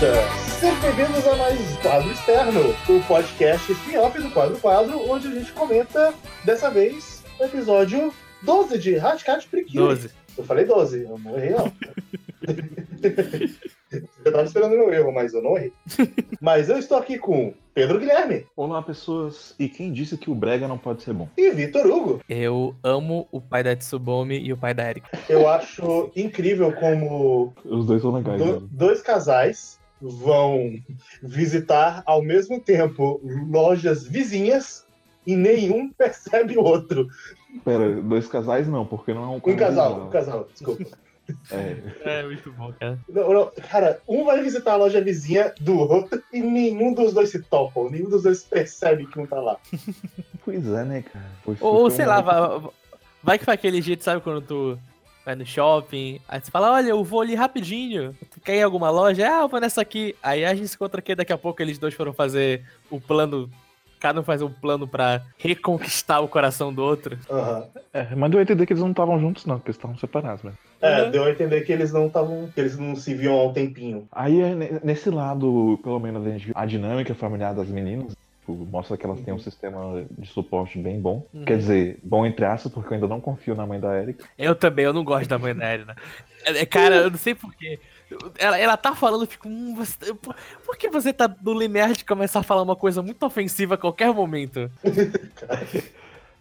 beleza? Sejam bem-vindos a mais Quadro Externo, o podcast spin-off do Quadro Quadro, onde a gente comenta, dessa vez, o episódio 12 de Rascat Priquinho. 12. Eu falei 12, eu não errei não. eu tava esperando meu erro, mas eu não errei. Mas eu estou aqui com Pedro Guilherme Olá, pessoas. E quem disse que o brega não pode ser bom? e Vitor Hugo. Eu amo o pai da Tsubomi e o pai da Erika. Eu acho incrível como Os dois são legais. do- né? dois casais vão visitar ao mesmo tempo lojas vizinhas e nenhum percebe o outro. Pera, dois casais não, porque não é um Um casal, um casal, desculpa. É, É muito bom, cara. Não, não, cara, um vai visitar a loja vizinha do outro e nenhum dos dois se topam, nenhum dos dois percebe que um tá lá. pois é, né, cara? Foi- Ou, sei um- lá, vai, vai que faz aquele jeito, sabe, quando tu vai no shopping, aí você fala, olha, eu vou ali rapidinho. Tu quer ir em alguma loja? Ah, eu vou nessa aqui. Aí a gente se encontra aqui, daqui a pouco eles dois foram fazer o plano. Cada um faz um plano pra reconquistar o coração do outro. Aham. É, mas deu a entender que eles não estavam juntos, não, porque eles estavam separados, né? É, Uhum. deu a entender que eles não estavam. que eles não se viam há um tempinho. Aí, é ne- nesse lado, pelo menos, a gente viu a dinâmica familiar das meninas. Tipo, Mostra que elas têm um sistema de suporte bem bom. Uhum. Quer dizer, bom entre aspas, porque eu ainda não confio na mãe da Erika. Eu também, eu não gosto da mãe da Erina. É, Cara, eu não sei porquê. Ela, ela tá falando, eu fico. Hum, você- por, por que você tá no limiar de começar a falar uma coisa muito ofensiva a qualquer momento?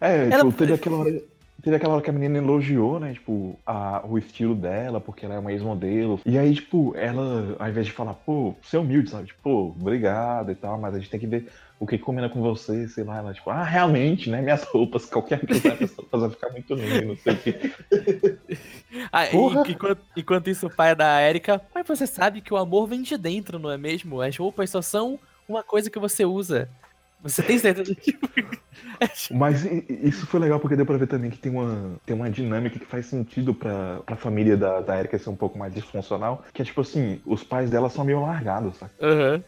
É, Ela- tipo, teve aquela hora. Teve aquela hora que a menina elogiou, né, tipo, a, o estilo dela, porque ela é uma ex-modelo. E aí, tipo, ela, ao invés de falar, pô, você é humilde, sabe? Tipo, pô, obrigado e tal, mas a gente tem que ver o que combina com você, sei lá. Ela, tipo, ah, realmente, né, minhas roupas, qualquer coisa, roupas vai ficar muito linda, não sei o quê. Ah, enquanto, enquanto isso, o pai da Erika. Mas você sabe que o amor vem de dentro, não é mesmo? As roupas só são uma coisa que você usa. Você tem certeza que. Mas isso foi legal porque deu pra ver também que tem uma, tem uma dinâmica que faz sentido pra, pra família da, da Erika ser um pouco mais disfuncional, que é tipo assim, os pais dela são meio largados, sabe? Aham.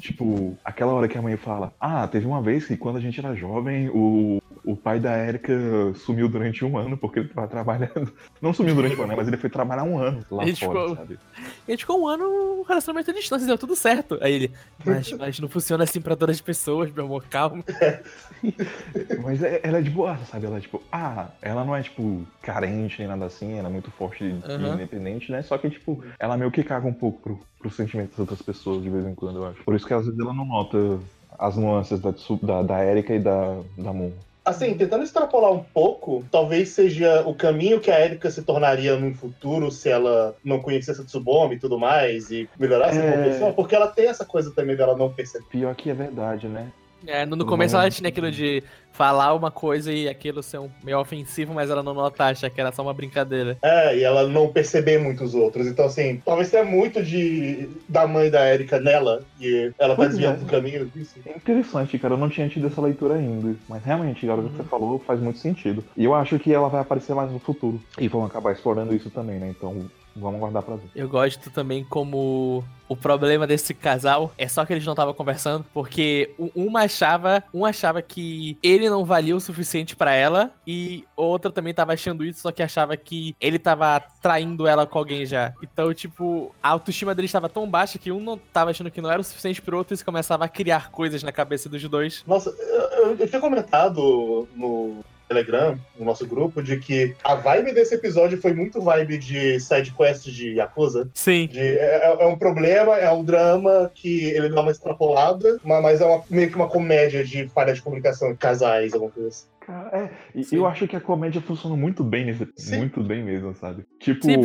Tipo, aquela hora que a mãe fala: Ah, teve uma vez que quando a gente era jovem, o, o pai da Erika sumiu durante um ano porque ele tava trabalhando. Não sumiu durante um ano, né, mas ele foi trabalhar um ano lá Ele fora, ficou- sabe? E ficou um ano no relacionamento à distância, deu tudo certo. Aí ele. Mas, mas não funciona assim pra todas as pessoas, meu amor, calma. Mas é- ela é de boa, sabe? Ela é tipo, ah, ela não é tipo carente nem nada assim, ela é muito forte e Aham. independente, né? Só que, tipo, ela meio que caga um pouco pro, pro sentimento das outras pessoas de vez em quando, eu acho. Por isso que às vezes ela não nota as nuances da, da, da Erika e da, da Moon. Assim, tentando extrapolar um pouco, talvez seja o caminho que a Erika se tornaria num futuro se ela não conhecesse a Tsubomi e tudo mais, e melhorasse É. como pessoa, porque ela tem essa coisa também dela não perceber. Pior que é verdade, né? É, no, no começo ela tinha aquilo de falar uma coisa e aquilo ser um meio ofensivo, mas ela não nota, acha que era só uma brincadeira. É, e ela não perceber muito os outros. Então, assim, talvez tenha muito de da mãe da Erika nela, e ela tá Pois desviando é. do caminho disso. É interessante, cara. Eu não tinha tido essa leitura ainda. Mas realmente, agora que Uhum. você falou, faz muito sentido. E eu acho que ela vai aparecer mais no futuro. E vão acabar explorando isso também, né? Então, vamos guardar pra ver. Eu gosto também como o problema desse casal é só que eles não estavam conversando, porque um- uma achava, um achava que ele não valia o suficiente pra ela e outra também tava achando isso, só que achava que ele tava traindo ela com alguém já. Então, tipo, a autoestima deles estava tão baixa que um não tava achando que não era o suficiente pro outro e isso começava a criar coisas na cabeça dos dois. Nossa, eu, eu- eu tinha comentado no Telegram, no nosso grupo, de que a vibe desse episódio foi muito vibe de side quest de Yakuza. Sim. De, é, é- é um problema, é um drama que ele dá uma extrapolada, ma- mas é uma- meio que uma comédia de falha de comunicação de casais, alguma coisa assim. Cara, é. E Sim. eu acho que a comédia funciona muito bem nesse. Sim. Muito bem mesmo, sabe? Tipo. Sim,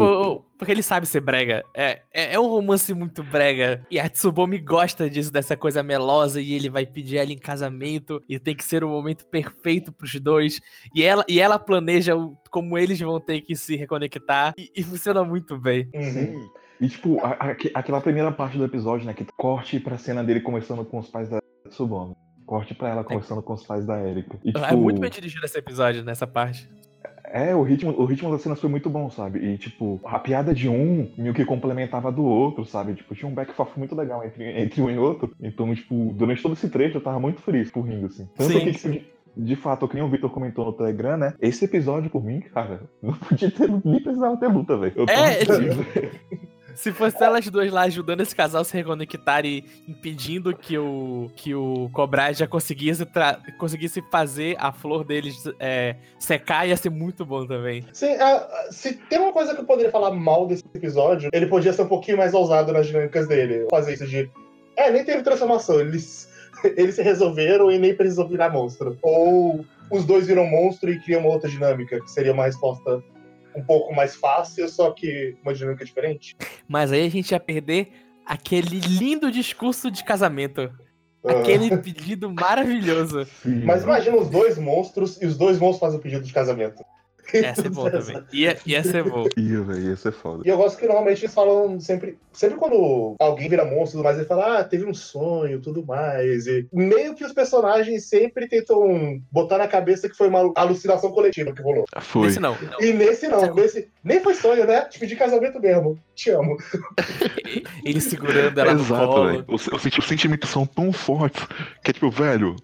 porque ele sabe ser brega. É, é, é um romance muito brega. E a Tsubomi gosta disso, dessa coisa melosa. E ele vai pedir ela em casamento. E tem que ser o momento perfeito pros dois. E ela, e ela planeja como eles vão ter que se reconectar. E, e funciona muito bem. Uhum. Sim. E tipo, a- a- aque- aquela primeira parte do episódio, né? Que corte pra cena dele conversando com os pais da Tsubomi. Corte pra ela conversando com os pais da Erika. E, É tipo, muito bem dirigido esse episódio, nessa parte. É, o ritmo, o ritmo das cenas foi muito bom, sabe? E, tipo, a piada de um meio que complementava do outro, sabe? Tipo, tinha um back and muito legal entre, entre um e outro. Então, tipo, durante todo esse trecho eu tava muito feliz por rindo, assim. Tanto Sim, que, tipo, sim. de, de fato, que nem o Victor comentou no Telegram, né? Esse episódio, por mim, cara, não podia ter, nem precisava ter luta, velho. Tava É, feliz. Se fosse elas duas lá ajudando esse casal a se reconectar e impedindo que o que o Cobra já conseguisse, conseguisse fazer a flor deles é, secar, ia ser muito bom também. Sim, a- se tem uma coisa que eu poderia falar mal desse episódio, ele podia ser um pouquinho mais ousado nas dinâmicas dele. Fazer isso de. É, nem teve transformação, eles, eles se resolveram e nem precisou virar monstro. Ou os dois viram monstro e criam uma outra dinâmica, que seria uma resposta um pouco mais fácil, só que uma dinâmica diferente. Mas aí a gente ia perder aquele lindo discurso de casamento. Ah. Aquele pedido maravilhoso. Sim. Mas imagina os dois monstros e os dois monstros fazem o pedido de casamento. Ia ser bom também. Ia, ia ser bom. Ia, velho, ia ser foda. E eu gosto que normalmente eles falam sempre. Sempre quando alguém vira monstro e tudo mais, ele fala, ah, teve um sonho tudo mais. E meio que os personagens sempre tentam botar na cabeça que foi uma alucinação coletiva que rolou. Foi. Esse não. E nesse não, nesse nem foi sonho, né? Tipo, de casamento mesmo. Te amo. Ele segurando ela no Exato, colo. Os, os senti- os sentimentos são tão fortes que é tipo, velho,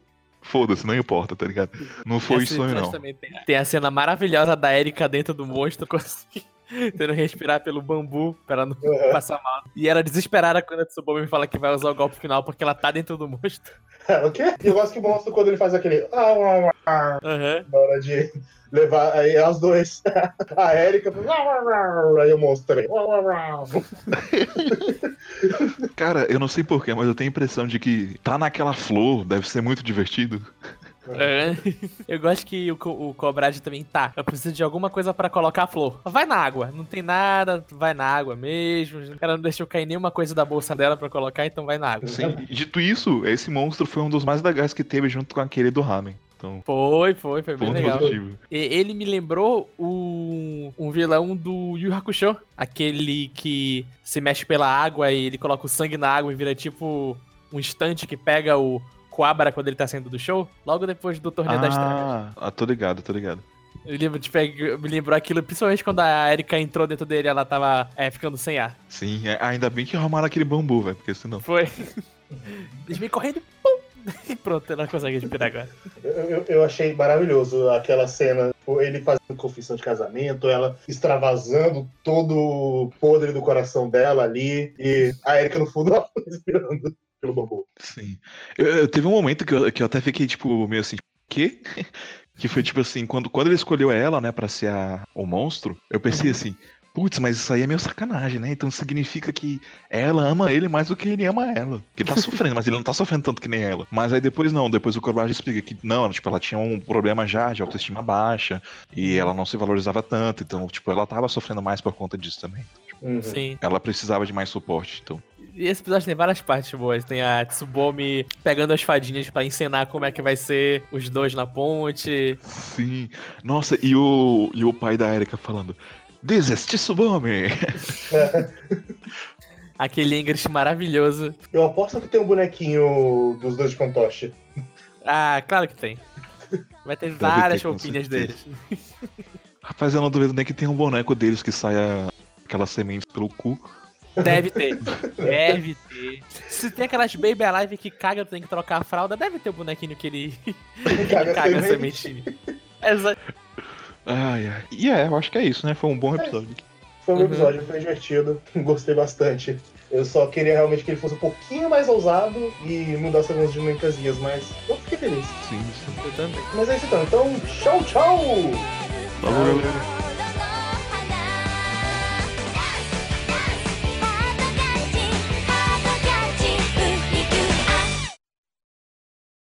foda-se, não importa, tá ligado? Não foi Esse sonho, episódio não. também Tem, tem a cena maravilhosa da Erika dentro do monstro, conseguindo tendo que respirar pelo bambu pra não Uhum. passar mal. E ela desesperada quando a Tsubame fala que vai usar o golpe final porque ela tá dentro do monstro. o quê? E eu gosto que o monstro, quando ele faz aquele. Ah, ah, ah, Aham. na hora de levar aí as duas. A Erika. Aí o monstro também. Cara, eu não sei porquê, mas eu tenho a impressão de que tá naquela flor deve ser muito divertido. aham. Eu gosto que o, co- o Cobrade também tá. Eu preciso de alguma coisa pra colocar a flor. Vai na água. Não tem nada, vai na água mesmo. Ela não deixou cair nenhuma coisa da bolsa dela pra colocar, então vai na água. Sim, dito isso, esse monstro foi um dos mais legais que teve junto com aquele do Ramen. Então, Foi, foi, foi bem legal. positivo. Ele me lembrou o, um vilão do Yu Hakusho. Aquele que se mexe pela água e ele coloca o sangue na água e vira tipo um estante que pega o Coabra quando ele tá saindo do show. Logo depois do Torneio das Trevas. Ah, ah, tô ligado, tô ligado. Eu lembro pegar- me lembrou aquilo, principalmente quando a Erika entrou dentro dele ela tava é, ficando sem ar. Sim, é- ainda bem que arrumaram aquele bambu, velho, porque senão. Foi. Eles vêm correndo pronto, ela consegue respirar agora. Eu, eu- eu achei maravilhoso aquela cena, tipo, ele fazendo confissão de casamento, ela extravasando todo o podre do coração dela ali, e a Erika no fundo respirando pelo bambu. Sim. Eu, eu- teve um momento que eu, que eu até fiquei, tipo, meio assim, quê? Que foi tipo assim, quando, quando ele escolheu ela, né, pra ser a, o monstro, eu pensei assim, putz, mas isso aí é meio sacanagem, né? Então significa que ela ama ele mais do que ele ama ela. Que ele tá sofrendo, mas ele não tá sofrendo tanto que nem ela. Mas aí depois não, depois o Corbage explica que não, tipo, ela tinha um problema já de autoestima baixa e ela não se valorizava tanto, então, tipo, ela tava sofrendo mais por conta disso também. Uhum. Sim. Ela precisava de mais suporte, então. E esse episódio tem várias partes boas. Tem a Tsubomi pegando as fadinhas pra encenar como é que vai ser os dois na ponte. Sim. Nossa, e o, e o pai da Erika falando. This is Tsubame! Aquele English maravilhoso. Eu aposto que tem um bonequinho dos dois de fantoche. Ah, claro que tem. Vai ter Deve várias roupinhas deles. Rapaz, eu não duvido nem que tem um boneco deles que saia aquelas sementes pelo cu. Deve ter. Deve ter. Se tem aquelas Baby Alive que caga, tem que trocar a fralda, deve ter o bonequinho que ele Caga caga a semente. sementinha. Exa- Ai, ai. E é, eu acho que é isso, né? Foi um bom episódio. Foi um Uhum. episódio, foi divertido, gostei bastante. Eu só queria realmente que ele fosse um pouquinho mais ousado e mudasse algumas dinâmicas, mas eu fiquei feliz. Sim, sim. Eu também. Mas é isso então. Então, tchau, tchau! Falou, galera.